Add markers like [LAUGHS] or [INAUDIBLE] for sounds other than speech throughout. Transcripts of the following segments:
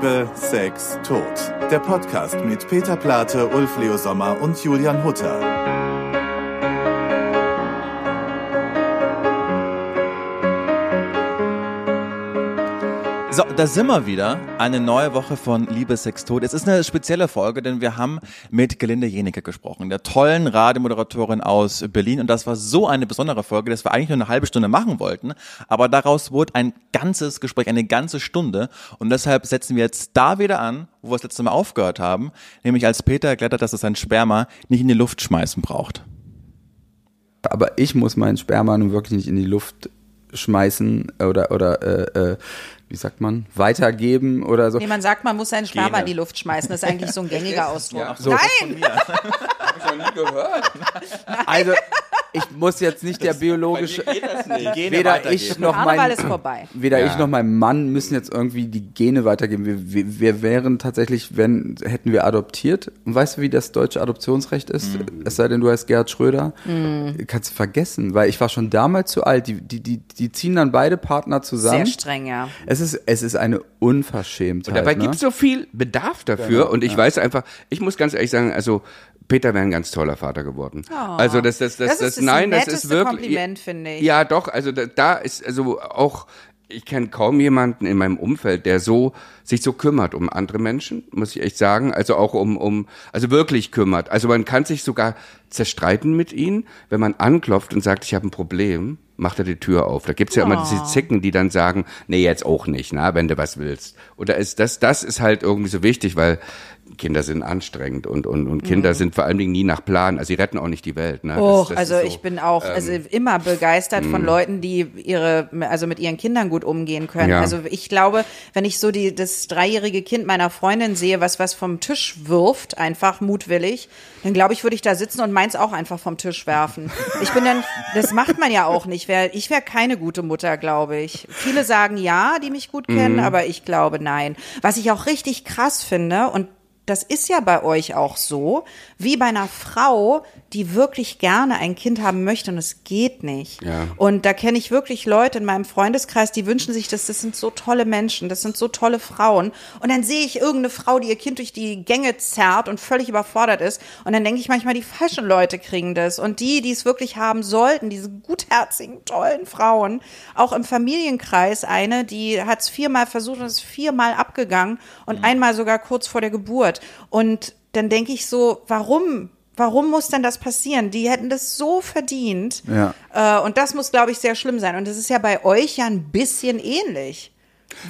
Liebe, Sex, Tod. Der Podcast mit Peter Plate, Ulf Leo Sommer und Julian Hutter. So, da sind wir wieder. Eine neue Woche von Liebe, Sex, Tod. Es ist eine spezielle Folge, denn wir haben mit Gelinde Jenecke gesprochen, der tollen Radiomoderatorin aus Berlin. Und das war so eine besondere Folge, dass wir eigentlich nur eine halbe Stunde machen wollten. Aber daraus wurde ein ganzes Gespräch, eine ganze Stunde. Und deshalb setzen wir jetzt da wieder an, wo wir das letzte Mal aufgehört haben. Nämlich als Peter erklärt hat, dass er sein Sperma nicht in die Luft schmeißen braucht. Aber ich muss meinen Sperma nun wirklich nicht in die Luft schmeißen oder oder äh, äh, wie sagt man, weitergeben oder so. Nee, man sagt, man muss seinen Sperma in die Luft schmeißen. Das ist eigentlich so ein gängiger [LAUGHS] Ausdruck. Ja, so. Nein! Hab ich noch nie gehört. [LAUGHS] Also, ich muss jetzt nicht der biologische. Weder ich noch mein, weder ja. ich noch mein Mann müssen jetzt irgendwie die Gene weitergeben. Wir, wir, wir, wären tatsächlich, wenn hätten wir adoptiert. Und weißt du, wie das deutsche Adoptionsrecht ist? Mhm. Es sei denn, du heißt Gerhard Schröder. Mhm. Kannst du vergessen, weil ich war schon damals zu alt. Die, die, die, die ziehen dann beide Partner zusammen. Sehr streng, ja. Es ist, es ist eine Unverschämtheit. Und dabei ne? gibt es so viel Bedarf dafür. Genau, und ich ja. weiß einfach, ich muss ganz ehrlich sagen, also Peter wäre ein ganz toller Vater geworden. Oh, also das, das, das, das, das, das nein, das ist wirklich. Kompliment, finde ich. Ja, doch. Also da, da ist also auch. Ich kenne kaum jemanden in meinem Umfeld, der so sich so kümmert um andere Menschen, muss ich echt sagen. Also auch um, um, also wirklich kümmert. Also man kann sich sogar zerstreiten mit ihnen, wenn man anklopft und sagt, ich habe ein Problem, macht er die Tür auf. Da gibt's ja oh. immer diese Zicken, die dann sagen, nee, jetzt auch nicht, na, wenn du was willst. Oder ist das, das ist halt irgendwie so wichtig, weil Kinder sind anstrengend und, und, und Kinder mhm. sind vor allen Dingen nie nach Plan. Also sie retten auch nicht die Welt. Ne? Oh, das also so, ich bin auch ähm, also immer begeistert von mhm. Leuten, die ihre, also mit ihren Kindern gut umgehen können. Ja. Also ich glaube, wenn ich so die, das dreijährige Kind meiner Freundin sehe, was was vom Tisch wirft, einfach mutwillig, dann glaube ich, würde ich da sitzen und meins auch einfach vom Tisch werfen. [LAUGHS] Ich bin dann, das macht man ja auch nicht. Ich wäre keine gute Mutter, glaube ich. Viele sagen ja, die mich gut kennen, mhm. aber ich glaube nein. Was ich auch richtig krass finde und das ist ja bei euch auch so, wie bei einer Frau, die wirklich gerne ein Kind haben möchte und es geht nicht. Ja. Und da kenne ich wirklich Leute in meinem Freundeskreis, die wünschen sich das, das sind so tolle Menschen, das sind so tolle Frauen. Und dann sehe ich irgendeine Frau, die ihr Kind durch die Gänge zerrt und völlig überfordert ist. Und dann denke ich manchmal, die falschen Leute kriegen das. Und die, die es wirklich haben sollten, diese gutherzigen, tollen Frauen, auch im Familienkreis eine, die hat es viermal versucht und ist viermal abgegangen und mhm. einmal sogar kurz vor der Geburt. Und dann denke ich so, warum? Warum muss denn das passieren? Die hätten das so verdient. Ja. Äh, und das muss, glaube ich, sehr schlimm sein. Und das ist ja bei euch ja ein bisschen ähnlich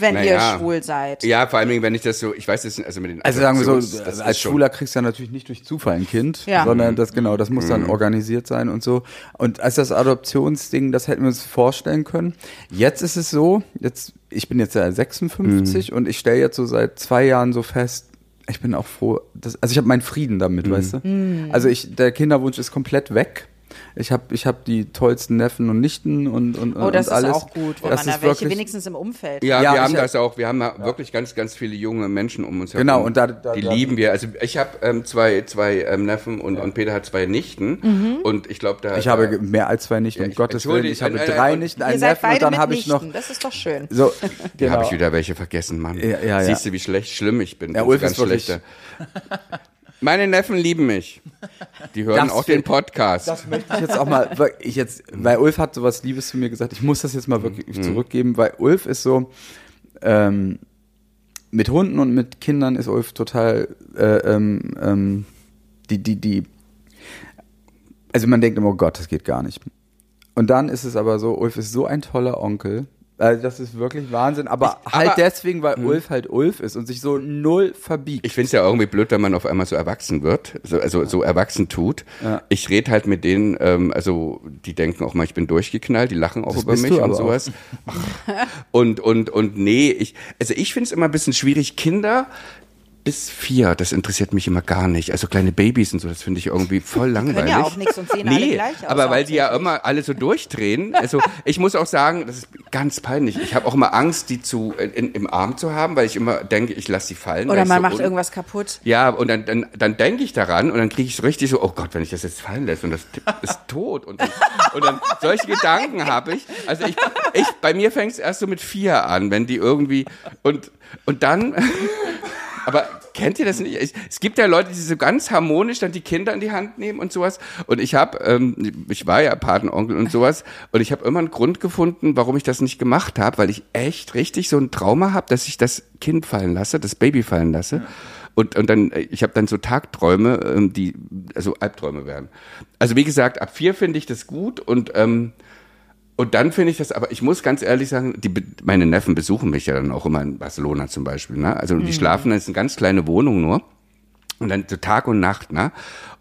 wenn naja. ihr schwul seid. Ja, vor allem, wenn ich das so, ich weiß das, also mit den Also sagen wir so, als Schwuler kriegst du ja natürlich nicht durch Zufall ein Kind, ja. sondern das genau, das muss dann mhm. organisiert sein und so. Und als das Adoptionsding, das hätten wir uns vorstellen können. Jetzt ist es so, jetzt, ich bin jetzt ja 56 mhm. und ich stelle jetzt so seit zwei Jahren so fest, ich bin auch froh, dass, also ich habe meinen Frieden damit, mhm. weißt du? Mhm. Also ich, der Kinderwunsch ist komplett weg. Ich habe ich hab die tollsten Neffen und Nichten und, und, oh, das und alles. ist auch gut, wenn das man da welche wenigstens im Umfeld Ja, ja wir haben das auch. Wir haben ja. wirklich ganz, ganz viele junge Menschen um uns herum. Genau, und da, da die da, lieben wir. Also ich habe ähm, zwei, zwei ähm, Neffen und, ja. und Peter hat zwei Nichten. Mhm. Und ich glaube, da. Ich habe mehr als zwei Nichten, um Gottes Willen. Ich habe drei Nichten, einen Neffen und dann habe ich noch. Das ist doch schön. So, [LAUGHS] genau. habe ich wieder welche vergessen, Mann. Ja, ja, Siehst du, wie schlecht, schlimm ich bin. Ja, Ulf ganz schlechter. [LAUGHS] Meine Neffen lieben mich. Die hören das auch den Podcast. Das möchte ich jetzt auch mal, ich jetzt, weil Ulf hat sowas Liebes zu mir gesagt, ich muss das jetzt mal wirklich mhm. zurückgeben, weil Ulf ist so, ähm, mit Hunden und mit Kindern ist Ulf total, äh, ähm, ähm, die, die, die, also man denkt immer, oh Gott, das geht gar nicht. Und dann ist es aber so, Ulf ist so ein toller Onkel, also das ist wirklich Wahnsinn, aber ich, halt aber, deswegen, weil mh. Ulf halt Ulf ist und sich so null verbiegt. Ich finde es ja irgendwie blöd, wenn man auf einmal so erwachsen wird, so, also so erwachsen tut. Ja. Ich rede halt mit denen, ähm, also die denken auch mal, ich bin durchgeknallt, die lachen auch das über mich und sowas. [LAUGHS] und und und nee, ich also ich finde es immer ein bisschen schwierig, Kinder bis vier, das interessiert mich immer gar nicht. Also kleine Babys und so, das finde ich irgendwie voll langweilig. können ja auch nichts und sehen alle gleich aus, aber weil die ja immer alle so durchdrehen. Also ich muss auch sagen, das ist ganz peinlich. Ich habe auch immer Angst, die zu in, im Arm zu haben, weil ich immer denke, ich lasse sie fallen. Oder man so macht irgendwas kaputt. Ja, und dann, dann, dann denke ich daran und dann kriege ich so richtig so, oh Gott, wenn ich das jetzt fallen lässt und das [LAUGHS] ist tot. Und dann, und dann solche Gedanken habe ich. Also ich, ich, bei mir fängt es erst so mit vier an, wenn die irgendwie und, und dann. [LAUGHS] Aber kennt ihr das nicht? Ich, es gibt ja Leute, die so ganz harmonisch dann die Kinder in die Hand nehmen und sowas. Und ich habe, ähm, ich war ja Patenonkel und sowas. Und ich habe immer einen Grund gefunden, warum ich das nicht gemacht habe, weil ich echt richtig so ein Trauma habe, dass ich das Kind fallen lasse, das Baby fallen lasse. Und, und dann, äh, ich habe dann so Tagträume, ähm, die, also Albträume werden. Also wie gesagt, ab vier finde ich das gut und ähm, und dann finde ich das, aber ich muss ganz ehrlich sagen, die, meine Neffen besuchen mich ja dann auch immer in Barcelona zum Beispiel. Ne? Also die schlafen, das ist eine ganz kleine Wohnung nur. Und dann so Tag und Nacht, ne?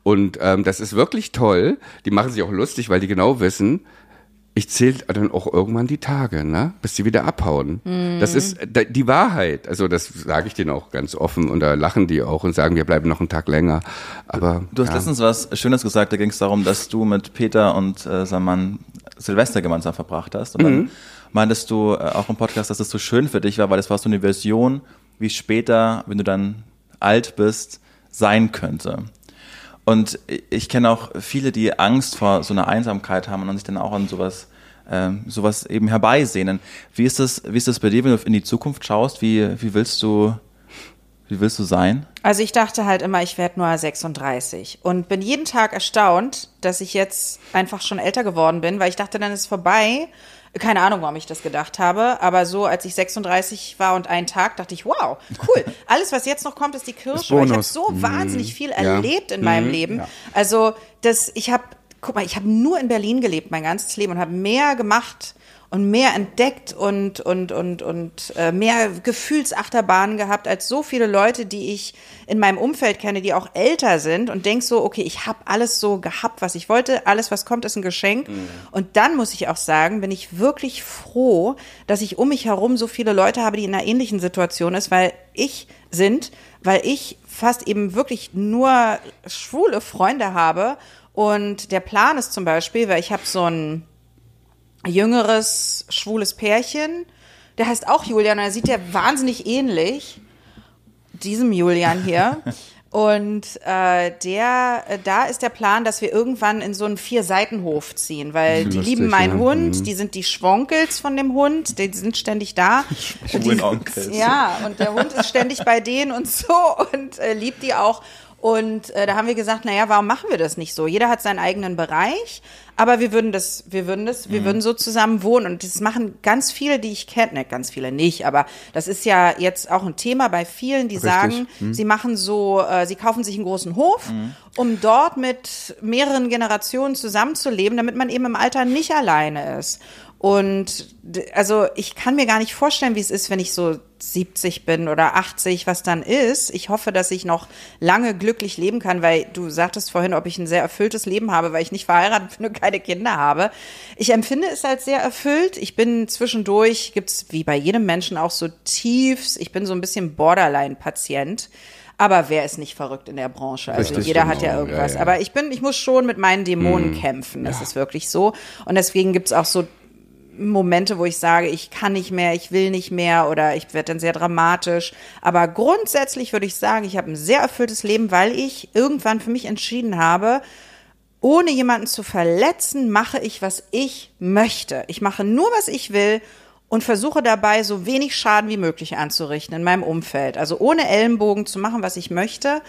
Und ähm, das ist wirklich toll. Die machen sich auch lustig, weil die genau wissen, ich zähle dann auch irgendwann die Tage, ne? Bis die wieder abhauen. Das ist die Wahrheit. Also das sage ich denen auch ganz offen und da lachen die auch und sagen, wir bleiben noch einen Tag länger. Aber Du hast ja. letztens was Schönes gesagt, da ging es darum, dass du mit Peter und äh, seinem Mann Silvester gemeinsam verbracht hast. Und Mhm. dann meintest du äh, auch im Podcast, dass das so schön für dich war, weil das war so eine Version, wie später, wenn du dann alt bist, sein könnte. Und ich kenne auch viele, die Angst vor so einer Einsamkeit haben und sich dann auch an sowas, ähm, sowas eben herbeisehnen. Wie ist das, wie ist das bei dir, wenn du in die Zukunft schaust? Wie, wie willst du, wie willst du sein? Also ich dachte halt immer, ich werde nur 36 und bin jeden Tag erstaunt, dass ich jetzt einfach schon älter geworden bin, weil ich dachte, dann ist es vorbei. Keine Ahnung, warum ich das gedacht habe, aber so als ich 36 war und einen Tag, dachte ich, wow, cool. [LAUGHS] Alles, was jetzt noch kommt, ist die Kirsche. Ich habe so wahnsinnig viel Ja. erlebt in meinem Leben. Also das, ich habe, guck mal, ich habe nur in Berlin gelebt mein ganzes Leben und habe mehr gemacht und mehr entdeckt und und und und äh, mehr Gefühlsachterbahnen gehabt als so viele Leute, die ich in meinem Umfeld kenne, die auch älter sind und denk so, okay, ich habe alles so gehabt, was ich wollte, alles was kommt ist ein Geschenk. Und dann muss ich auch sagen, bin ich wirklich froh, dass ich um mich herum so viele Leute habe, die in einer ähnlichen Situation ist, weil ich sind, weil ich fast eben wirklich nur schwule Freunde habe. Und der Plan ist zum Beispiel, weil ich habe so ein jüngeres, schwules Pärchen. Der heißt auch Julian und er sieht der wahnsinnig ähnlich. Diesem Julian hier. [LAUGHS] Und äh, der, äh, da ist der Plan, dass wir irgendwann in so einen Vier-Seitenhof ziehen, weil die Lustig, lieben meinen ja. Hund, die sind die Schwonkels von dem Hund, die sind ständig da. [LAUGHS] Und die- Onkels. Ja, und der Hund ist ständig bei denen und so und äh, liebt die auch. Und äh, da haben wir gesagt, naja, warum machen wir das nicht so? Jeder hat seinen eigenen Bereich, aber wir würden das, wir würden das, Mhm. wir würden so zusammen wohnen. Und das machen ganz viele, die ich kenne, ne, ganz viele nicht, aber das ist ja jetzt auch ein Thema bei vielen, die sagen, Mhm. sie machen so, äh, sie kaufen sich einen großen Hof, um dort mit mehreren Generationen zusammenzuleben, damit man eben im Alter nicht alleine ist. Und also ich kann mir gar nicht vorstellen, wie es ist, wenn ich so 70 bin oder 80, was dann ist. Ich hoffe, dass ich noch lange glücklich leben kann, weil du sagtest vorhin, ob ich ein sehr erfülltes Leben habe, weil ich nicht verheiratet bin und keine Kinder habe. Ich empfinde es als sehr erfüllt. Ich bin zwischendurch, gibt's wie bei jedem Menschen auch so Tiefs. Ich bin so ein bisschen Borderline-Patient. Aber wer ist nicht verrückt in der Branche? Also Richtig, jeder hat ja genau. irgendwas. Ja, ja. Aber ich bin, ich muss schon mit meinen Dämonen kämpfen. Das ist wirklich so. Und deswegen gibt's auch so Momente, wo ich sage, ich kann nicht mehr, ich will nicht mehr oder ich werde dann sehr dramatisch. Aber grundsätzlich würde ich sagen, ich habe ein sehr erfülltes Leben, weil ich irgendwann für mich entschieden habe, ohne jemanden zu verletzen, mache ich, was ich möchte. Ich mache nur, was ich will und versuche dabei so wenig Schaden wie möglich anzurichten in meinem Umfeld. Also ohne Ellenbogen zu machen, was ich möchte.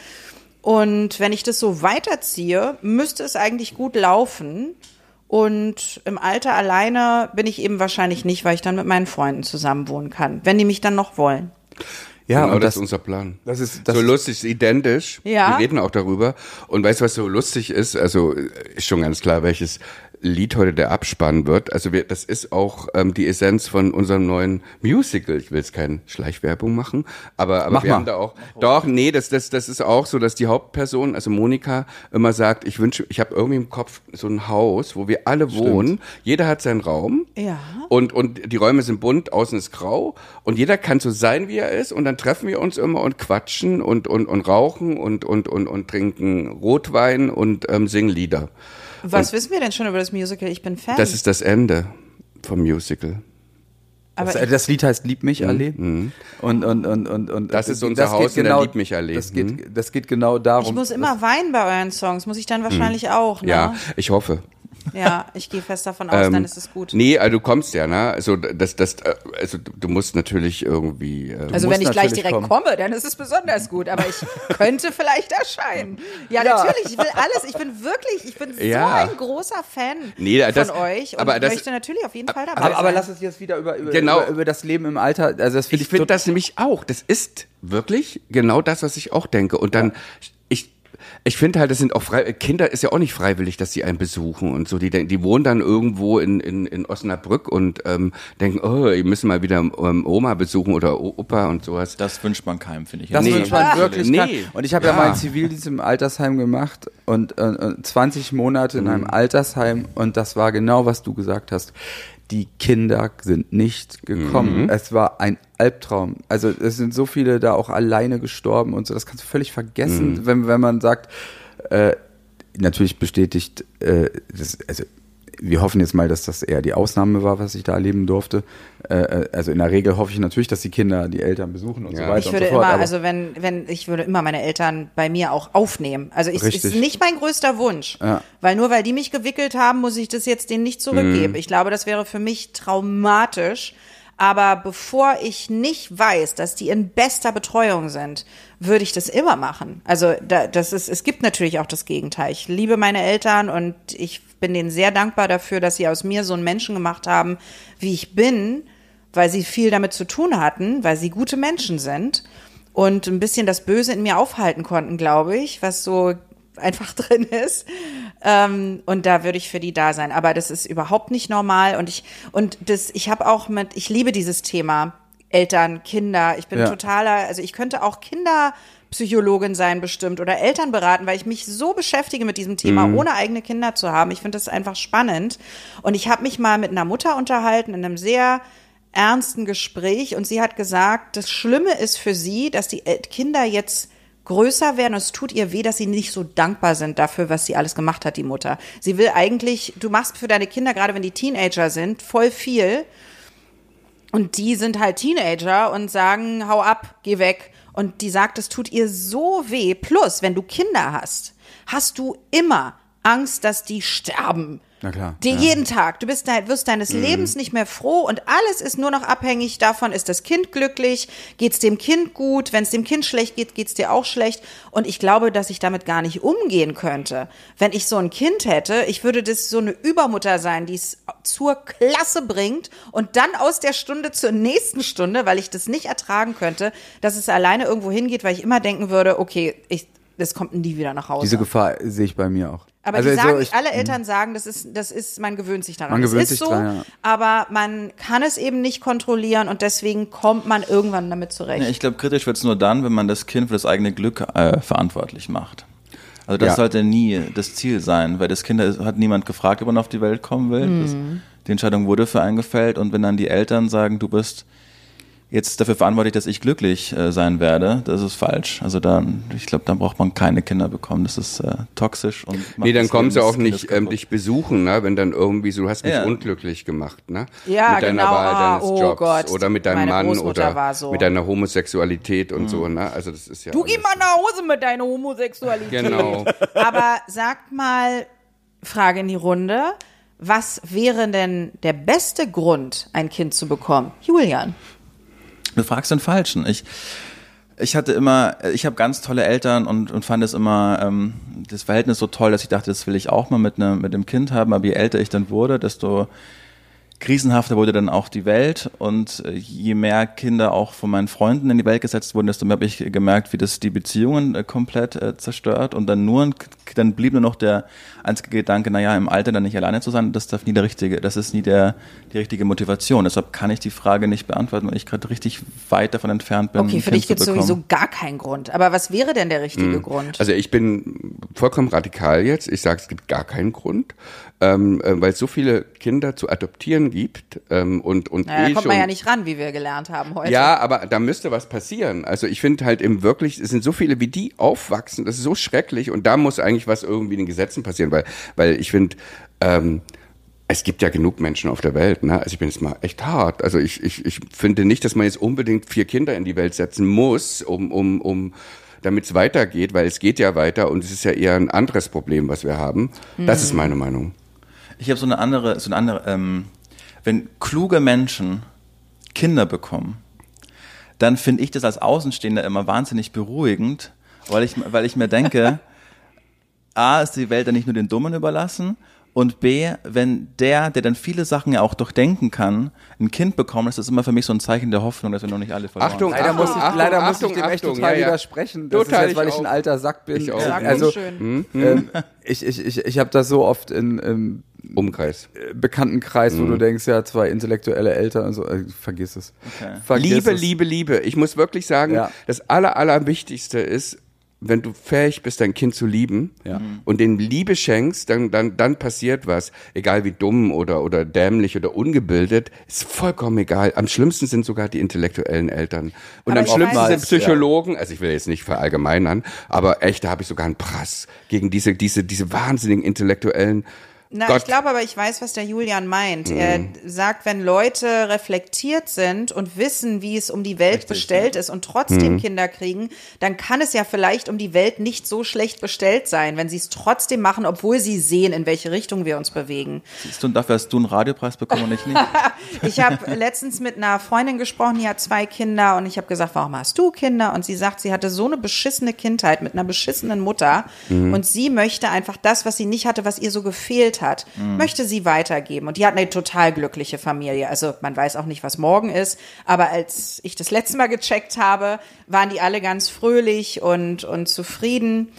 Und wenn ich das so weiterziehe, müsste es eigentlich gut laufen. Und im Alter alleine bin ich eben wahrscheinlich nicht, weil ich dann mit meinen Freunden zusammenwohnen kann, wenn die mich dann noch wollen. Ja, genau, und das, das, ist unser Plan. das ist, das so ist- lustig, ist identisch. Ja. Wir reden auch darüber. Und weißt du, was so lustig ist? Also ist schon ganz klar, welches Lied heute der Abspann wird. Also wir, das ist auch ähm, die Essenz von unserem neuen Musical. Ich will jetzt keine Schleichwerbung machen, aber, aber Mach wir mal. haben da auch. Doch, nee, das, das, das ist auch so, dass die Hauptperson, also Monika, immer sagt, ich wünsche, ich habe irgendwie im Kopf so ein Haus, wo wir alle wohnen. Jeder hat seinen Raum. Ja. Und, und die Räume sind bunt, außen ist grau. Und jeder kann so sein, wie er ist. Und dann treffen wir uns immer und quatschen und, und, und rauchen und, und, und, und trinken Rotwein und ähm, singen Lieder. Was wissen wir denn schon über das Musical? Ich bin Fan. Das ist das Ende vom Musical. aber Das, das Lied heißt Lieb mich, Allee. Und, und, und, und, und Mhm. Das ist unser geht Haus in der Lieb mich Allee. Das Mhm. geht, das geht genau darum. ich muss immer weinen bei euren Songs. Muss ich dann wahrscheinlich auch, ne? Mhm. Ja, ich hoffe. Ja, ich gehe fest davon aus, Ähm, dann ist es gut. Nee, also du kommst ja, ne? Also das, das, äh, also du musst natürlich irgendwie. Äh, Also wenn ich gleich direkt kommen. komme, dann ist es besonders gut. Aber ich [LAUGHS] könnte vielleicht erscheinen. Ja, Ja. natürlich. Ich will alles. Ich bin wirklich, ich bin Ja. so ein großer Fan Nee, das- von euch und aber das- möchte natürlich auf jeden Fall dabei aber, aber sein. lass uns jetzt wieder über, über, Genau. über, über das Leben im Alter. Also das finde ich ich, finde das nämlich auch. Das ist wirklich genau das, was ich auch denke. Und dann, ich, ich finde halt, das sind auch frei, Kinder ist ja auch nicht freiwillig, dass sie einen besuchen und so. Die, denken- die wohnen dann irgendwo in, in, in Osnabrück und ähm, denken, oh, ihr müssen mal wieder ähm, Oma besuchen oder O- Opa und sowas. Das wünscht man keinem, finde ich. Das Nee. wünscht man Ah. wirklich. Nee. Und ich habe ja. Ja. meinen Zivildienst im Altersheim gemacht und äh, 20 Monate in Mhm. einem Altersheim und das war genau, was du gesagt hast. Die Kinder sind nicht gekommen. Mhm. Es war ein Albtraum. Also es sind so viele da auch alleine gestorben und so. Das kannst du völlig vergessen, Mhm. wenn, wenn man sagt, äh, natürlich bestätigt, äh, das, also wir hoffen jetzt mal, dass das eher die Ausnahme war, was ich da erleben durfte. Äh, äh, also in der Regel hoffe ich natürlich, dass die Kinder die Eltern besuchen und Ja. so weiter Ich und würde so fort. immer, also wenn, wenn, ich würde immer meine Eltern bei mir auch aufnehmen. Also ich, ist nicht mein größter Wunsch. Ja. Weil nur weil die mich gewickelt haben, muss ich das jetzt denen nicht zurückgeben. Ich glaube, das wäre für mich traumatisch. Aber bevor ich nicht weiß, dass die in bester Betreuung sind, würde ich das immer machen. Also da, das ist, es gibt natürlich auch das Gegenteil. Ich liebe meine Eltern und ich bin denen sehr dankbar dafür, dass sie aus mir so einen Menschen gemacht haben, wie ich bin, weil sie viel damit zu tun hatten, weil sie gute Menschen sind und ein bisschen das Böse in mir aufhalten konnten, glaube ich, was so einfach [LAUGHS] drin ist. Ähm, und da würde ich für die da sein. Aber das ist überhaupt nicht normal. Und ich, und das, ich habe auch mit, ich liebe dieses Thema Eltern, Kinder. Ich bin Ja. totaler, also ich könnte auch Kinderpsychologin sein bestimmt oder Eltern beraten, weil ich mich so beschäftige mit diesem Thema, ohne eigene Kinder zu haben. Ich finde das einfach spannend. Und ich habe mich mal mit einer Mutter unterhalten in einem sehr ernsten Gespräch und sie hat gesagt, das Schlimme ist für sie, dass die Kinder jetzt größer werden und es tut ihr weh, dass sie nicht so dankbar sind dafür, was sie alles gemacht hat, die Mutter. Sie will eigentlich, du machst für deine Kinder, gerade wenn die Teenager sind, voll viel und die sind halt Teenager und sagen, hau ab, geh weg. Und die sagt, es tut ihr so weh. Plus, wenn du Kinder hast, hast du immer Angst, dass die sterben. Na klar, Die ja. jeden Tag. Du bist wirst deines Lebens nicht mehr froh und alles ist nur noch abhängig davon, ist das Kind glücklich, geht's dem Kind gut, wenn es dem Kind schlecht geht, geht's dir auch schlecht. Und ich glaube, dass ich damit gar nicht umgehen könnte. Wenn ich so ein Kind hätte, ich würde das so eine Übermutter sein, die es zur Klasse bringt und dann aus der Stunde zur nächsten Stunde, weil ich das nicht ertragen könnte, dass es alleine irgendwo hingeht, weil ich immer denken würde, okay, ich, das kommt nie wieder nach Hause. Diese Gefahr sehe ich bei mir auch. Aber Also die so, sagen, ich- alle Eltern sagen, das ist, das ist, man gewöhnt sich daran. Man Es gewöhnt ist sich so, dran, ja. aber man kann es eben nicht kontrollieren und deswegen kommt man irgendwann damit zurecht. Ja, ich glaube, kritisch wird es nur dann, wenn man das Kind für das eigene Glück äh, verantwortlich macht. Also das Ja. sollte nie das Ziel sein, weil das Kind hat niemand gefragt, ob man auf die Welt kommen will. Das, die Entscheidung wurde für einen gefällt und wenn dann die Eltern sagen, du bist jetzt dafür verantwortlich, dass ich glücklich äh, sein werde, das ist falsch. Also dann, ich glaube, dann braucht man keine Kinder bekommen. Das ist äh, toxisch und Nee, dann kommen sie auch nicht ähm, dich besuchen, ne? wenn dann irgendwie so, du hast mich Ja. unglücklich gemacht, ne? Ja, mit deiner genau. Wahl Ah, deines oh Jobs Gott, oder mit deinem meine Mann oder so. mit deiner Homosexualität und so, ne? Also das ist ja du geh mal nach Hause mit deiner Homosexualität. Genau. [LAUGHS] Aber sagt mal, Frage in die Runde, was wäre denn der beste Grund, ein Kind zu bekommen? Julian. Du fragst den Falschen. Ich, ich hatte immer, ich habe ganz tolle Eltern und, und fand es immer ähm, das Verhältnis so toll, dass ich dachte, das will ich auch mal mit, ne, mit dem Kind haben. Aber je älter ich dann wurde, desto krisenhafter wurde dann auch die Welt und äh, je mehr Kinder auch von meinen Freunden in die Welt gesetzt wurden, desto mehr habe ich gemerkt, wie das die Beziehungen äh, komplett äh, zerstört und dann nur, dann blieb nur noch der einzige Gedanke, naja, im Alter dann nicht alleine zu sein, das darf nie der richtige, das ist nie der, die richtige Motivation. Deshalb kann ich die Frage nicht beantworten, weil ich gerade richtig weit davon entfernt bin. Okay, für dich gibt es sowieso gar keinen Grund. Aber was wäre denn der richtige mhm. Grund? Also ich bin vollkommen radikal jetzt. Ich sage, es gibt gar keinen Grund ähm, äh, weil es so viele Kinder zu adoptieren gibt ähm, und und naja, eh da kommt schon, man ja nicht ran, wie wir gelernt haben heute. Ja, aber da müsste was passieren. Also ich finde halt eben wirklich, es sind so viele, wie die aufwachsen, das ist so schrecklich und da muss eigentlich was irgendwie in den Gesetzen passieren, weil weil ich finde ähm, es gibt ja genug Menschen auf der Welt, ne? Also ich bin jetzt mal echt hart. Also ich, ich, ich finde nicht, dass man jetzt unbedingt vier Kinder in die Welt setzen muss, um, um, um damit es weitergeht, weil es geht ja weiter und es ist ja eher ein anderes Problem, was wir haben. Das ist meine Meinung. Ich habe so eine andere, so eine andere, ähm, wenn kluge Menschen Kinder bekommen, dann finde ich das als Außenstehender immer wahnsinnig beruhigend, weil ich, weil ich mir denke, [LAUGHS] A, ist die Welt dann nicht nur den Dummen überlassen und B, wenn der, der dann viele Sachen ja auch durchdenken kann, ein Kind bekommt, ist das immer für mich so ein Zeichen der Hoffnung, dass wir noch nicht alle verloren Achtung, leider muss ich, Achtung, leider muss ich dem echt Achtung, total ja, ja. widersprechen. Das total ist jetzt, weil ich, ich ein alter Sack bin. Ich auch. Also, hm, ähm, ich, ich, ich, ich habe das so oft in, im Umkreis. Bekanntenkreis, mhm. wo du mhm. denkst, ja, zwei intellektuelle Eltern und so, äh, vergiss es. Okay. Vergiss Liebe, es. Liebe, Liebe. Ich muss wirklich sagen, ja. das Aller, Allerwichtigste ist, wenn du fähig bist, dein Kind zu lieben ja. und den Liebe schenkst, dann, dann, dann passiert was. Egal wie dumm oder, oder dämlich oder ungebildet, ist vollkommen egal. Am schlimmsten sind sogar die intellektuellen Eltern. Und aber am schlimmsten sind Psychologen, ja. also ich will jetzt nicht verallgemeinern, aber echt, da habe ich sogar einen Prass gegen diese, diese, diese wahnsinnigen intellektuellen na, Gott. ich glaube aber, ich weiß, was der Julian meint. Mhm. Er sagt, wenn Leute reflektiert sind und wissen, wie es um die Welt Richtig, bestellt ja. ist und trotzdem mhm. Kinder kriegen, dann kann es ja vielleicht um die Welt nicht so schlecht bestellt sein, wenn sie es trotzdem machen, obwohl sie sehen, in welche Richtung wir uns bewegen. Siehst du, und dafür hast du einen Radiopreis bekommen und ich nicht? [LAUGHS] ich habe letztens mit einer Freundin gesprochen, die hat zwei Kinder und ich habe gesagt, warum hast du Kinder? Und sie sagt, sie hatte so eine beschissene Kindheit mit einer beschissenen Mutter mhm. und sie möchte einfach das, was sie nicht hatte, was ihr so gefehlt hat, mhm. möchte sie weitergeben. Und die hat eine total glückliche Familie. Also man weiß auch nicht, was morgen ist. Aber als ich das letzte Mal gecheckt habe, waren die alle ganz fröhlich und, und zufrieden.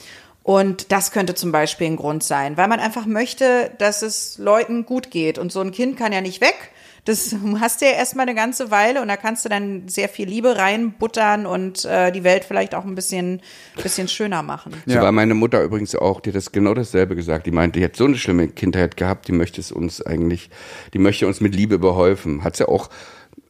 Und das könnte zum Beispiel ein Grund sein, weil man einfach möchte, dass es Leuten gut geht. Und so ein Kind kann ja nicht weg. Das hast du ja erstmal eine ganze Weile und da kannst du dann sehr viel Liebe reinbuttern und äh, die Welt vielleicht auch ein bisschen, bisschen schöner machen. So ja. war meine Mutter übrigens auch, die hat das genau dasselbe gesagt. Die meinte, die hat so eine schlimme Kindheit gehabt, die möchte es uns eigentlich, die möchte uns mit Liebe beholfen. Hat sie auch,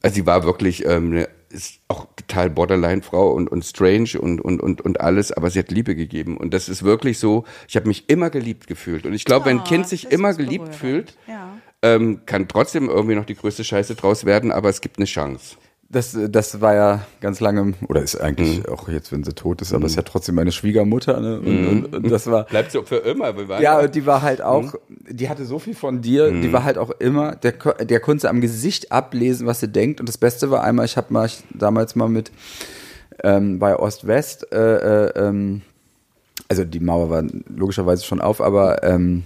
also sie war wirklich ähm, eine ist auch total Borderline-Frau und, und strange und, und, und, und alles, aber sie hat Liebe gegeben. Und das ist wirklich so, ich habe mich immer geliebt gefühlt. Und ich glaube, oh, wenn ein Kind sich immer geliebt berührend. fühlt, ja ähm, kann trotzdem irgendwie noch die größte Scheiße draus werden, aber es gibt eine Chance. Das, das war ja ganz lange, oder ist eigentlich mhm. auch jetzt, wenn sie tot ist, aber mhm. ist ja trotzdem meine Schwiegermutter. Ne? Und, mhm. und, und das war. Bleibt so für immer. Ja, die war halt auch, mhm. die hatte so viel von dir, die mhm. war halt auch immer, der, der konnte am Gesicht ablesen, was sie denkt. Und das Beste war einmal, ich habe mal ich, damals mal mit ähm, bei Ost-West, äh, äh, ähm, also die Mauer war logischerweise schon auf, aber ähm,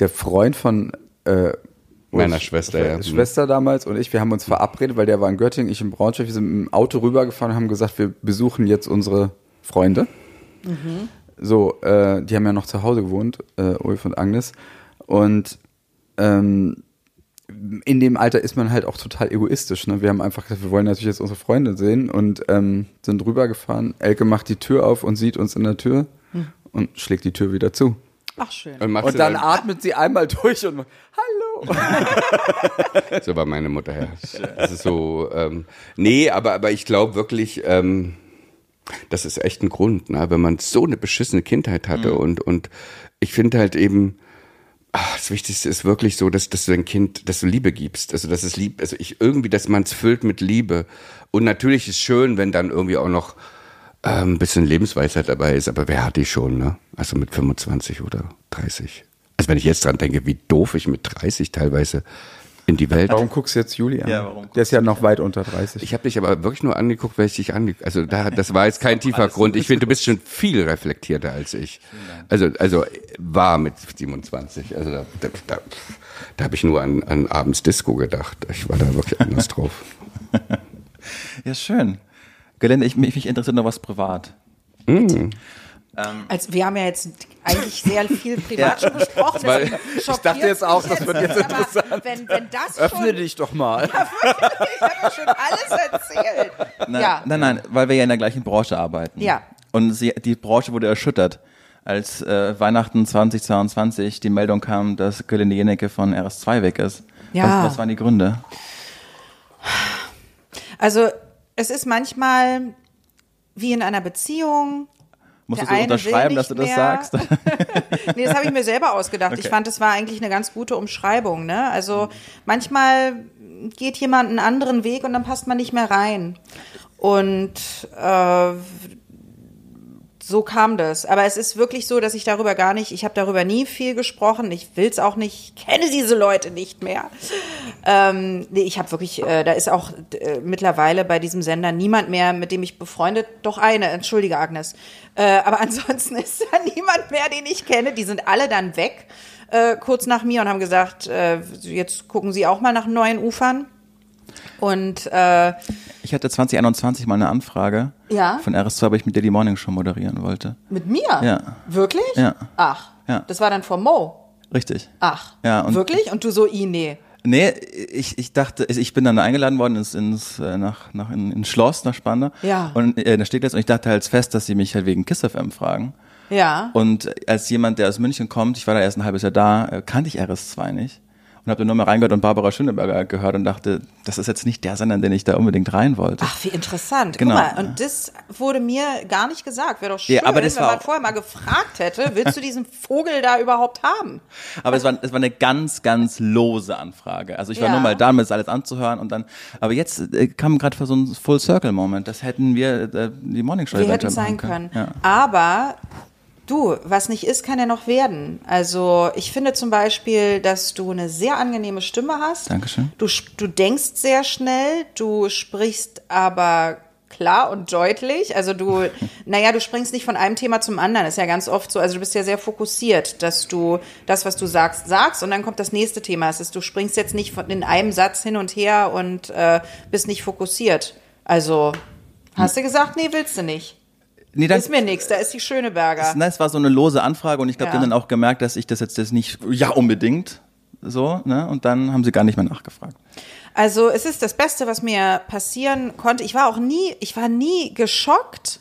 der Freund von äh, meiner Schwester, ja. Schwester damals und ich, wir haben uns verabredet, weil der war in Göttingen, ich in Braunschweig, wir sind im Auto rübergefahren und haben gesagt, wir besuchen jetzt unsere Freunde. Mhm. So, äh, die haben ja noch zu Hause gewohnt, äh, Ulf und Agnes. Und ähm, in dem Alter ist man halt auch total egoistisch. Ne? Wir haben einfach gesagt, wir wollen natürlich jetzt unsere Freunde sehen und ähm, sind rübergefahren. Elke macht die Tür auf und sieht uns in der Tür mhm. und schlägt die Tür wieder zu. Ach schön. Und, und dann, dann, atmet sie einmal durch und macht, hallo. [LAUGHS] so war meine Mutter, ja. Das ist so, ähm, nee, aber, aber ich glaube wirklich, ähm, das ist echt ein Grund, ne? wenn man so eine beschissene Kindheit hatte mhm. und, und ich finde halt eben, ach, das Wichtigste ist wirklich so, dass, dass du dein Kind, dass du Liebe gibst. Also, dass es lieb, also ich irgendwie, dass man es füllt mit Liebe. Und natürlich ist schön, wenn dann irgendwie auch noch ähm, ein bisschen Lebensweisheit dabei ist, aber wer hat die schon, ne? Also mit 25 oder 30. Also wenn ich jetzt dran denke, wie doof ich mit 30 teilweise in die Welt. Warum guckst du jetzt Juli an? Ja, warum Der ist ja noch weit unter 30. Ich habe dich aber wirklich nur angeguckt, weil ich dich angeguckt Also da, [LAUGHS] das war jetzt kein tiefer Grund. Ich finde, du bist schon viel reflektierter als ich. Also, also war mit 27. Also da, da, da, da habe ich nur an, an abends Disco gedacht. Ich war da wirklich anders drauf. [LAUGHS] Ja, schön. Gelände, ich, mich, mich interessiert noch was privat. Also wir haben ja jetzt eigentlich sehr viel [LAUGHS] privat schon besprochen. Weil- ich dachte jetzt auch, das wird jetzt interessant. Wenn, wenn das Öffne schon, dich doch mal. ich habe ja schon alles erzählt. Nein, ja. nein, nein, weil wir ja in der gleichen Branche arbeiten. Ja. Und sie, die Branche wurde erschüttert, als äh, Weihnachten 2022 die Meldung kam, dass Gelinde Jenecke von RS2 weg ist. Ja. Was, was waren die Gründe? Also es ist manchmal wie in einer Beziehung. Der du unterschreiben, dass du das mehr. sagst? [LAUGHS] Nee, das habe ich mir selber ausgedacht. Ich Okay. fand, das war eigentlich eine ganz gute Umschreibung. Ne? Also manchmal geht jemand einen anderen Weg und dann passt man nicht mehr rein. Und äh, so kam das. Aber es ist wirklich so, dass ich darüber gar nicht, ich habe darüber nie viel gesprochen. Ich will es auch nicht, ich kenne diese Leute nicht mehr. Ähm, nee, ich habe wirklich, äh, da ist auch äh, mittlerweile bei diesem Sender niemand mehr, mit dem ich befreundet, doch eine, entschuldige Agnes. Äh, aber [LAUGHS] ansonsten ist da niemand mehr, den ich kenne. Die sind alle dann weg, äh, kurz nach mir und haben gesagt, äh, jetzt gucken Sie auch mal nach neuen Ufern. Und äh, Ich hatte 2021 mal eine Anfrage Ja? von RS2, ob ich mit Daily Morning Show moderieren wollte. mit mir? Ja. Wirklich? Ja. Ach, Ja. das war dann von Mo. Richtig. Ach, Ja, und- wirklich? Und du so, i, nee. Nee, ich, ich dachte, ich bin dann eingeladen worden ins, ins, äh, nach, nach, in, ins Schloss, nach Spandau. Ja. Und äh, da steht jetzt, und ich dachte halt fest, dass sie mich halt wegen KISS FM fragen. Ja. Und als jemand, der aus München kommt, ich war da erst ein halbes Jahr da, äh, kannte ich RS2 nicht. Und habe dann nur mal reingehört und Barbara Schöneberger gehört und dachte, das ist jetzt nicht der Sender, in den ich da unbedingt rein wollte. Ach, wie interessant. Genau. Mal, und das wurde mir gar nicht gesagt. Wäre doch schön, Ja, aber das wenn man vorher mal gefragt hätte, willst du diesen Vogel da überhaupt haben? Aber es war, es war eine ganz, ganz lose Anfrage. Also ich war Ja. nur mal da, um das alles anzuhören und dann, aber jetzt äh, kam gerade für so ein Full-Circle-Moment. Das hätten wir äh, die Morning Show Wir hätten sein machen können. Ja. Aber du, was nicht ist, kann ja noch werden. Also ich finde zum Beispiel, dass du eine sehr angenehme Stimme hast. Dankeschön. Du, du denkst sehr schnell, du sprichst aber klar und deutlich. Also du, [LAUGHS] naja, du springst nicht von einem Thema zum anderen. Ist ja ganz oft so. Also du bist ja sehr fokussiert, dass du das, was du sagst, sagst und dann kommt das nächste Thema. Es ist, du springst jetzt nicht von, in einem Satz hin und her und äh, bist nicht fokussiert. Also hast du gesagt, nee, willst du nicht. Nee, dann, Ist mir nix, da ist die Schöneberger. Na, es war so eine lose Anfrage und ich glaube, Ja. die haben dann auch gemerkt, dass ich das jetzt das nicht, ja, unbedingt, so, ne, und dann haben sie gar nicht mehr nachgefragt. Also es ist das Beste, was mir passieren konnte. Ich war auch nie, ich war nie geschockt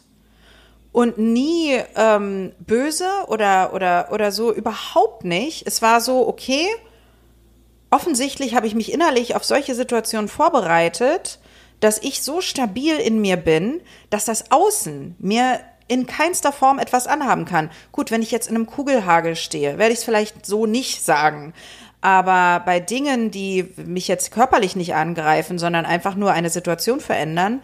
und nie ähm, böse oder, oder, oder so, überhaupt nicht. Es war so, okay, offensichtlich habe ich mich innerlich auf solche Situationen vorbereitet, dass ich so stabil in mir bin, dass das Außen mir in keinster Form etwas anhaben kann. Gut, wenn ich jetzt in einem Kugelhagel stehe, werde ich es vielleicht so nicht sagen. Aber bei Dingen, die mich jetzt körperlich nicht angreifen, sondern einfach nur eine Situation verändern,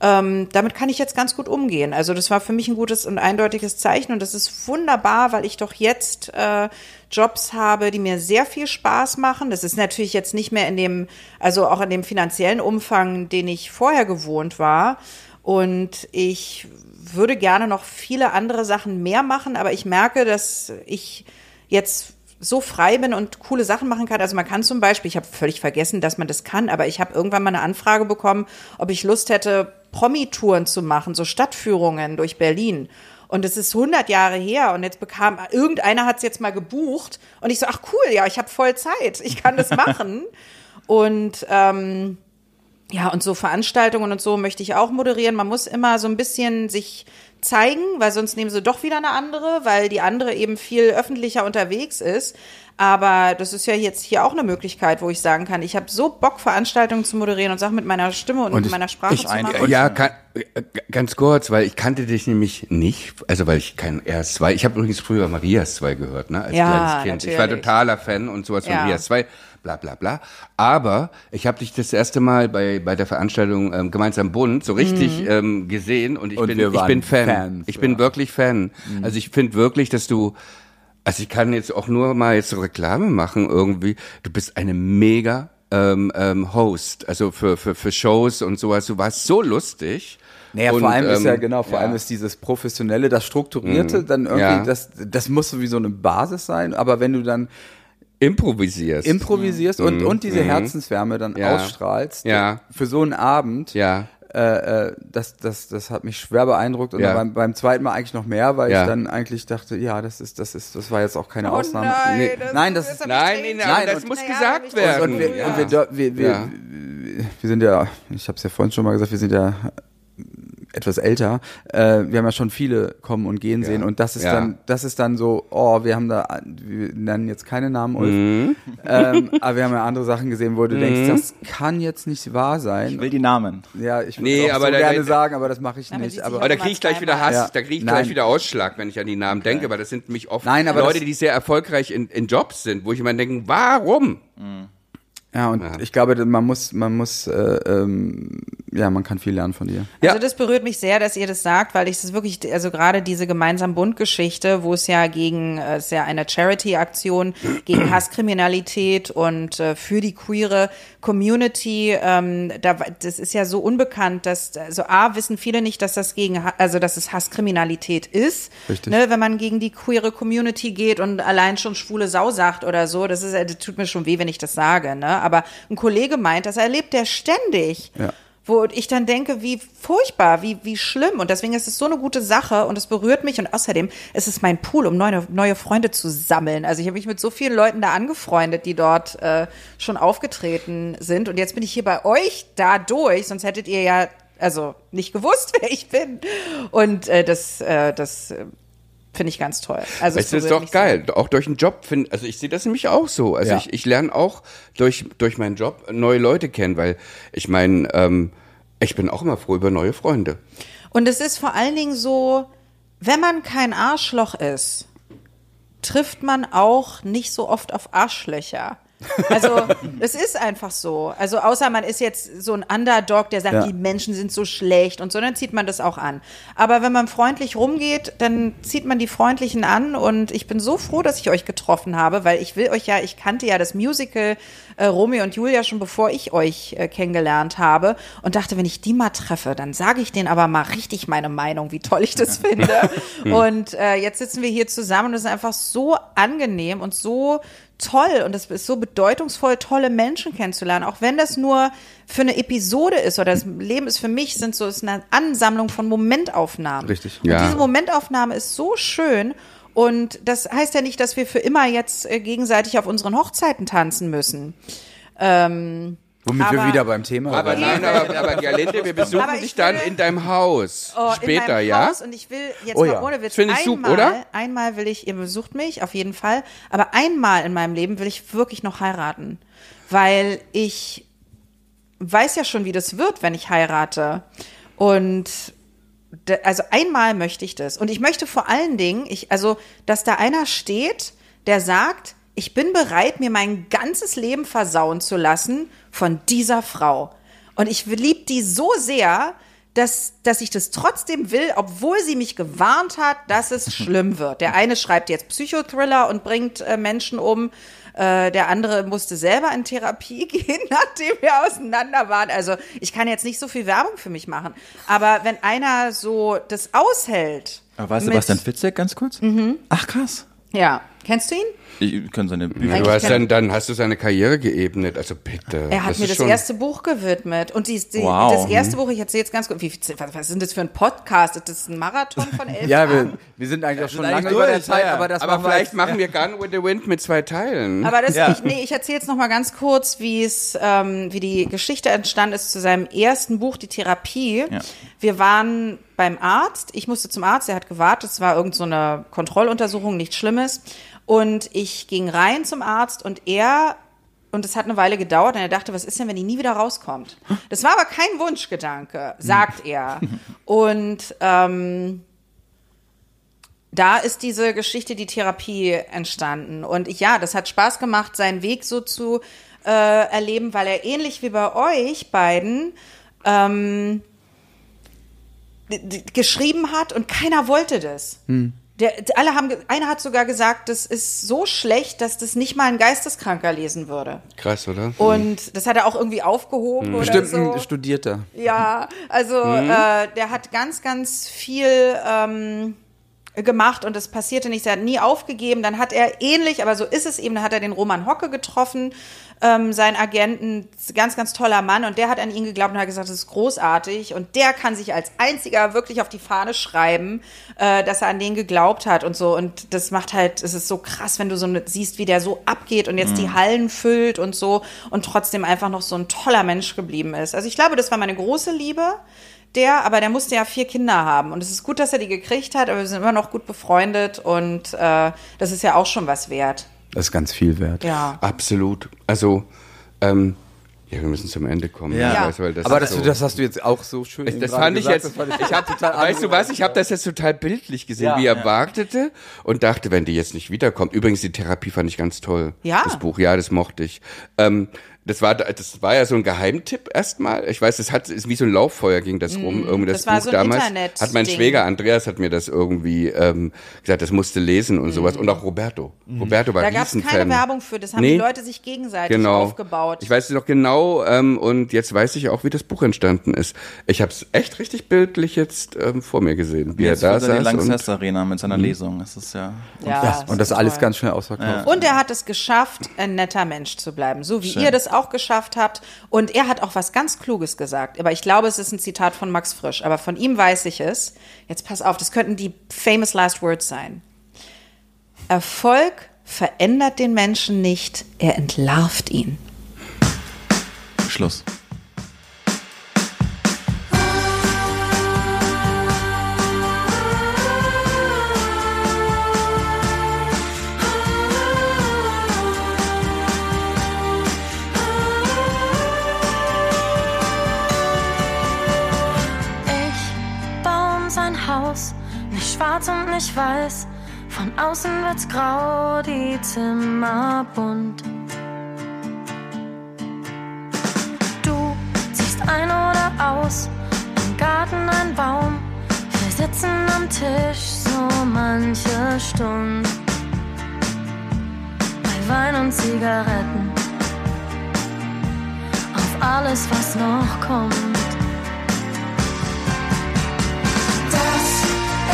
ähm, damit kann ich jetzt ganz gut umgehen. Also das war für mich ein gutes und eindeutiges Zeichen und das ist wunderbar, weil ich doch jetzt äh, Jobs habe, die mir sehr viel Spaß machen. Das ist natürlich jetzt nicht mehr in dem, also auch in dem finanziellen Umfang, den ich vorher gewohnt war. Und ich würde gerne noch viele andere Sachen mehr machen, aber ich merke, dass ich jetzt so frei bin und coole Sachen machen kann. Also man kann zum Beispiel, ich habe völlig vergessen, dass man das kann, aber ich habe irgendwann mal eine Anfrage bekommen, ob ich Lust hätte, Promi-Touren zu machen, so Stadtführungen durch Berlin. Und es ist 100 Jahre her und jetzt bekam, irgendeiner hat es jetzt mal gebucht und ich so, ach cool, ja, ich habe voll Zeit, ich kann das [LAUGHS] machen. und ähm, ja, und so Veranstaltungen und so möchte ich auch moderieren. Man muss immer so ein bisschen sich zeigen, weil sonst nehmen sie doch wieder eine andere, weil die andere eben viel öffentlicher unterwegs ist. Aber das ist ja jetzt hier auch eine Möglichkeit, wo ich sagen kann, ich habe so Bock, Veranstaltungen zu moderieren und Sachen mit meiner Stimme und, Und mit ich- meiner Sprache zu ein- machen. Ja, kann, äh, ganz kurz, weil ich kannte dich nämlich nicht, also weil ich kein RS2, ich habe übrigens früher Marias 2 gehört, ne, als Ja, kleines Kind. Ich war natürlich. totaler Fan und sowas von Ja. Marias 2, bla bla bla. Aber ich habe dich das erste Mal bei, bei der Veranstaltung ähm, Gemeinsam Bund so richtig Mhm. ähm, gesehen und ich Und bin, ich bin Fan. Fans, ich bin ja. wirklich Fan. Mhm. Also ich finde wirklich, dass du also ich kann jetzt auch nur mal jetzt Reklame machen irgendwie. Du bist eine mega ähm, ähm, Host, also für, für, für Shows und sowas. Du warst so lustig. Naja, und, vor allem ist ja ähm, genau, vor ja. allem ist dieses Professionelle, das Strukturierte, dann irgendwie, Ja. das, das muss so wie so eine Basis sein, aber wenn du dann Improvisierst. improvisierst und, und diese Herzenswärme dann Mhm. Ja. ausstrahlst, Ja. für so einen Abend, ja. äh, äh, das, das, das hat mich schwer beeindruckt und Ja. beim, beim zweiten Mal eigentlich noch mehr, weil Ja. ich dann eigentlich dachte, ja, das ist, das ist, das war jetzt auch keine Oh Ausnahme. nein, Nee. das- nein, das das ist, Nein, nein, Nein, nein, das und- muss gesagt werden. und wir, ja. und wir, wir, wir sind ja, ich habe es ja vorhin schon mal gesagt, wir sind ja etwas älter. Äh, wir haben ja schon viele kommen und gehen sehen und das ist Ja. dann, das ist dann so, oh, wir haben da, wir nennen jetzt keine Namen, Ulf, Mhm. ähm, aber wir haben ja andere Sachen gesehen, wo du denkst, das kann jetzt nicht wahr sein. Ich will die Namen. ja, ich würde Nee, auch aber so da- gerne da- sagen, aber das mache ich Aber nicht. Aber Aber da kriege ich gleich wieder. Hass, Ja. da kriege ich Nein. gleich wieder Ausschlag, wenn ich an die Namen denke, weil das sind nämlich oft Nein, aber Leute, die sehr erfolgreich in, in Jobs sind, wo ich immer denke, warum? Ja, und ich glaube, man muss, man muss, äh, ähm, ja, man kann viel lernen von dir. Ja. Also das berührt mich sehr, dass ihr das sagt, weil ich es wirklich, also gerade diese gemeinsam Bund-Geschichte, wo es ja gegen, äh, es ist ja eine Charity-Aktion [CLEARS THROAT] gegen Hasskriminalität und äh, für die queere Community, ähm, da, das ist ja so unbekannt, dass, also A, wissen viele nicht, dass das gegen, also dass es Hasskriminalität ist, Richtig. ne, wenn man gegen die queere Community geht und allein schon schwule Sau sagt oder so, das ist, äh, das tut mir schon weh, wenn ich das sage, ne, aber ein Kollege meint, das erlebt er ständig Ja. wo ich dann denke, wie furchtbar, wie, wie schlimm. Und deswegen ist es so eine gute Sache und es berührt mich. Und außerdem ist es mein Pool, um neue, neue Freunde zu sammeln. Also ich habe mich mit so vielen Leuten da angefreundet, die dort äh, schon aufgetreten sind. Und jetzt bin ich hier bei euch dadurch, sonst hättet ihr ja also nicht gewusst, [LAUGHS] wer ich bin. Und äh, das, äh, das äh, finde ich ganz toll. Also Es ist doch geil, auch durch einen Job finde, also ich sehe das nämlich auch so. Also Ja. ich, ich lerne auch durch, durch meinen Job neue Leute kennen, weil ich meine, ähm, ich bin auch immer froh über neue Freunde. Und es ist vor allen Dingen so, wenn man kein Arschloch ist, trifft man auch nicht so oft auf Arschlöcher. Also, es ist einfach so. Also, außer man ist jetzt so ein Underdog, der sagt, Ja. die Menschen sind so schlecht und so, dann zieht man das auch an. Aber wenn man freundlich rumgeht, dann zieht man die Freundlichen an und ich bin so froh, dass ich euch getroffen habe, weil ich will euch ja, ich kannte ja das Musical äh, Romeo und Julia schon bevor ich euch äh, kennengelernt habe und dachte, wenn ich die mal treffe, dann sage ich denen aber mal richtig meine Meinung, wie toll ich das [LAUGHS] finde. und äh, jetzt sitzen wir hier zusammen und es ist einfach so angenehm und so toll und es ist so bedeutungsvoll, tolle Menschen kennenzulernen, auch wenn das nur für eine Episode ist oder das Leben ist für mich sind so ist eine Ansammlung von Momentaufnahmen. Richtig. Und Ja. diese Momentaufnahme ist so schön und das heißt ja nicht, dass wir für immer jetzt äh, gegenseitig auf unseren Hochzeiten tanzen müssen. Ähm, Womit wir Aber- wieder beim Thema Aber waren. nein, aber, aber Gerlinde, wir besuchen dich dann in deinem Haus. Oh, Später, ja? Haus und ich will jetzt Oh mal ja. ohne Witz Finde ich einmal, super, oder? einmal will ich, ihr besucht mich auf jeden Fall, aber einmal in meinem Leben will ich wirklich noch heiraten, weil ich weiß ja schon, wie das wird, wenn ich heirate und also einmal möchte ich das und ich möchte vor allen Dingen, ich also, dass da einer steht, der sagt, ich bin bereit, mir mein ganzes Leben versauen zu lassen von dieser Frau. Und ich liebe die so sehr, dass, dass ich das trotzdem will, obwohl sie mich gewarnt hat, dass es [LAUGHS] schlimm wird. Der eine schreibt jetzt Psychothriller und bringt äh, Menschen um. Äh, der andere musste selber in Therapie [LAUGHS] gehen, nachdem wir auseinander waren. Also ich kann jetzt nicht so viel Werbung für mich machen. Aber wenn einer so das aushält. Aber war Sebastian Fitzek ganz kurz? Ach krass. Ja. Kennst du ihn? Ich können seine Bücher. Du hast kann- dann, dann hast du seine Karriere geebnet, also bitte. Er hat mir ist das schon- erste Buch gewidmet. Und die, die, Wow. das erste Buch, ich erzähle jetzt ganz kurz, wie, was, was ist das für ein Podcast? Ist das ein Marathon von elf [LAUGHS] Ja, Jahren? wir, wir sind eigentlich auch schon sind lange über der Zeit, ja, aber das Aber wir vielleicht jetzt- machen wir Gun with the Wind mit zwei Teilen. Aber das, Ja. ich, nee, ich erzähle jetzt noch mal ganz kurz, wie es, ähm, wie die Geschichte entstanden ist zu seinem ersten Buch, die Therapie. Ja. Wir waren beim Arzt. Ich musste zum Arzt. Er hat gewartet. Es war irgend so eine Kontrolluntersuchung, nichts Schlimmes. Und ich ging rein zum Arzt und er und es hat eine Weile gedauert und er dachte, was ist denn, wenn die nie wieder rauskommt? Das war aber kein Wunschgedanke, sagt er. [LAUGHS] Und ähm, da ist diese Geschichte, die Therapie entstanden. Und ich, ja, das hat Spaß gemacht, seinen Weg so zu äh, erleben, weil er ähnlich wie bei euch beiden ähm, geschrieben hat und keiner wollte das. Der, alle haben, einer hat sogar gesagt, das ist so schlecht, dass das nicht mal ein Geisteskranker lesen würde. Krass, oder? Und das hat er auch irgendwie aufgehoben oder Bestimmt so. ein Studierter. Ja, also äh, der hat ganz, ganz viel ähm, gemacht und es passierte nichts. Er hat nie aufgegeben. Dann hat er ähnlich, aber so ist es eben, dann hat er den Roman Hocke getroffen, ähm, seinen Agenten, ganz, ganz toller Mann und der hat an ihn geglaubt und hat gesagt, das ist großartig und der kann sich als einziger wirklich auf die Fahne schreiben, äh, dass er an den geglaubt hat und so und das macht halt, es ist so krass, wenn du so eine, siehst, wie der so abgeht und jetzt die Hallen füllt und so und trotzdem einfach noch so ein toller Mensch geblieben ist. Also ich glaube, das war meine große Liebe der, aber der musste ja vier Kinder haben. Und es ist gut, dass er die gekriegt hat, aber wir sind immer noch gut befreundet und äh, das ist ja auch schon was wert. Das ist ganz viel wert. Ja. Absolut. Also, ähm, ja, wir müssen zum Ende kommen. Ja. Ich weiß, weil das Aber das, so, das hast du jetzt auch so schön. eben das fand ich gesagt, jetzt, das fand ich hab, total [LAUGHS] weißt du was, ich habe das jetzt total bildlich gesehen, Ja. wie er wartete und dachte, wenn die jetzt nicht wiederkommt. Übrigens, die Therapie fand ich ganz toll. Ja. Das Buch, ja, das mochte ich. Ähm, das war, das war ja so ein Geheimtipp erstmal. Ich weiß, es hat, ist wie so ein Lauffeuer ging das rum. Irgendwie das, Mm, das war Buch so ein damals. Internet-Ding. Hat mein Schwäger Andreas hat mir das irgendwie ähm, gesagt, das musste lesen und sowas. Und auch Roberto. Roberto war Mm. Da gab es keine. Werbung für, das haben Nee. die Leute sich gegenseitig genau. aufgebaut. Ich weiß es noch genau ähm, und jetzt weiß ich auch, wie das Buch entstanden ist. Ich habe es echt richtig bildlich jetzt ähm, vor mir gesehen, wie Jetzt er da wird er die saß. Und, Mhm. Lanxess Arena mit seiner Lesung. Das ist ja. ja, Ja, und das ist alles toll. ganz schnell ausverkauft. Und er hat es geschafft, ein netter Mensch zu bleiben, so wie Schön. ihr das auch geschafft habt. Und er hat auch was ganz Kluges gesagt. Aber ich glaube, es ist ein Zitat von Max Frisch. Aber von ihm weiß ich es. Jetzt pass auf, das könnten die famous last words sein. Erfolg verändert den Menschen nicht, er entlarvt ihn. Schluss. Außen wird's grau, die Zimmer bunt. Du ziehst ein oder aus, im Garten ein Baum. Wir sitzen am Tisch so manche Stunde. Bei Wein und Zigaretten. Auf alles, was noch kommt. Das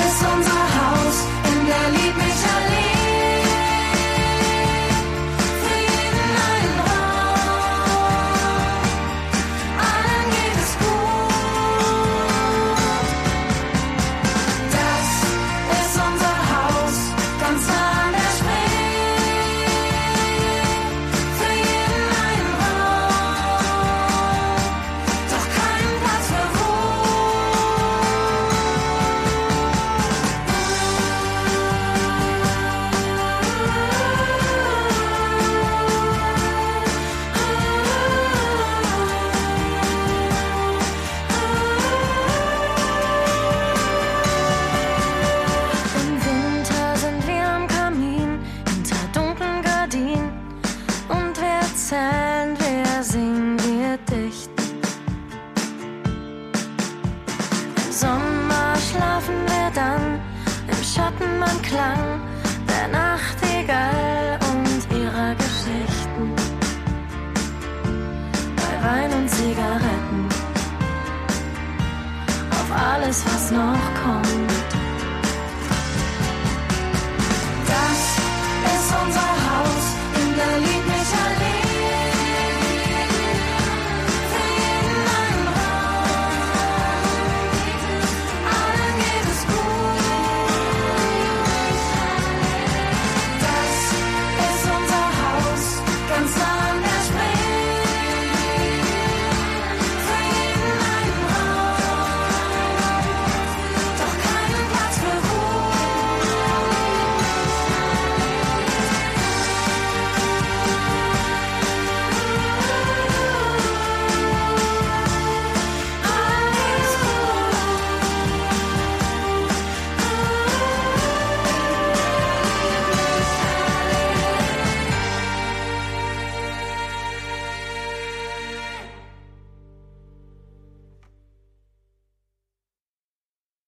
ist unser Haus in der Liebmich-Allee. Alles, was noch kommt.